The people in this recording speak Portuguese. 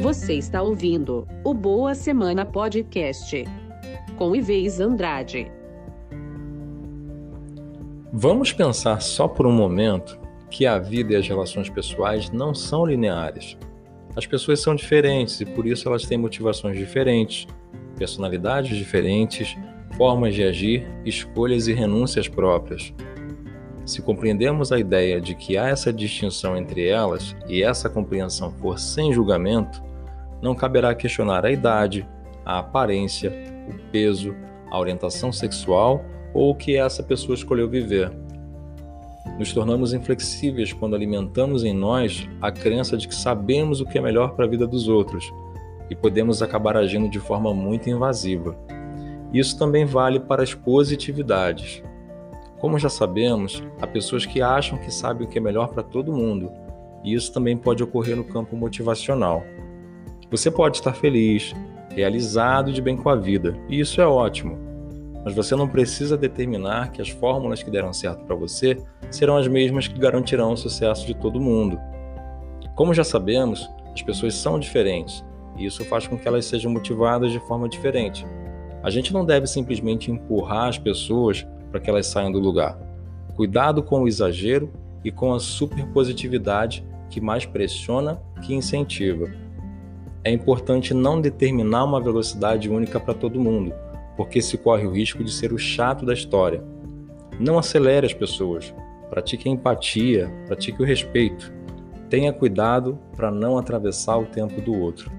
Você está ouvindo o Boa Semana Podcast com Ives Andrade. Vamos pensar só por um momento que a vida e as relações pessoais não são lineares. As pessoas são diferentes e por isso elas têm motivações diferentes, personalidades diferentes, formas de agir, escolhas e renúncias próprias. Se compreendemos a ideia de que há essa distinção entre elas e essa compreensão for sem julgamento, não caberá questionar a idade, a aparência, o peso, a orientação sexual ou o que essa pessoa escolheu viver. Nos tornamos inflexíveis quando alimentamos em nós a crença de que sabemos o que é melhor para a vida dos outros e podemos acabar agindo de forma muito invasiva. Isso também vale para as positividades. Como já sabemos, há pessoas que acham que sabem o que é melhor para todo mundo, e isso também pode ocorrer no campo motivacional. Você pode estar feliz, realizado e de bem com a vida, e isso é ótimo. Mas você não precisa determinar que as fórmulas que deram certo para você serão as mesmas que garantirão o sucesso de todo mundo. Como já sabemos, as pessoas são diferentes, e isso faz com que elas sejam motivadas de forma diferente. A gente não deve simplesmente empurrar as pessoas para que elas saiam do lugar. Cuidado com o exagero e com a superpositividade que mais pressiona que incentiva. É importante não determinar uma velocidade única para todo mundo, porque se corre o risco de ser o chato da história. Não acelere as pessoas, pratique a empatia, pratique o respeito. Tenha cuidado para não atravessar o tempo do outro.